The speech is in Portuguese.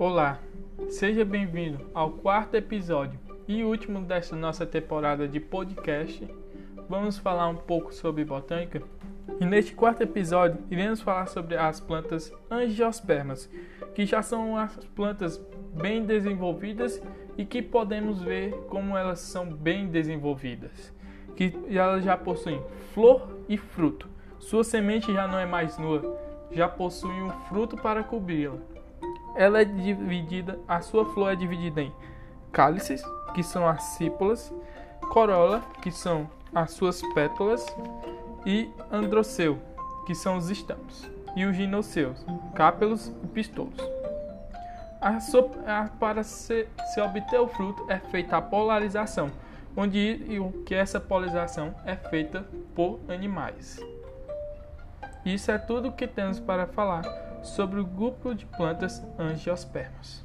Olá, seja bem-vindo ao quarto episódio e último desta nossa temporada de podcast. Vamos falar um pouco sobre botânica. E neste quarto episódio iremos falar sobre as plantas angiospermas, que já são as plantas bem desenvolvidas e que podemos ver como elas são bem desenvolvidas, que elas já possuem flor e fruto. Sua semente já não é mais nua, já possui um fruto para cobri-la. Ela é dividida, a sua flor é dividida em cálices, que são as sípolas, corola, que são as suas pétalas, e androceu, que são os estamos, e os ginoceus, cápelos e pistolos. A a, para se, se, obter o fruto é feita a polarização, onde o que essa polarização é feita por animais. Isso é tudo que temos para falar sobre o grupo de plantas angiospermas.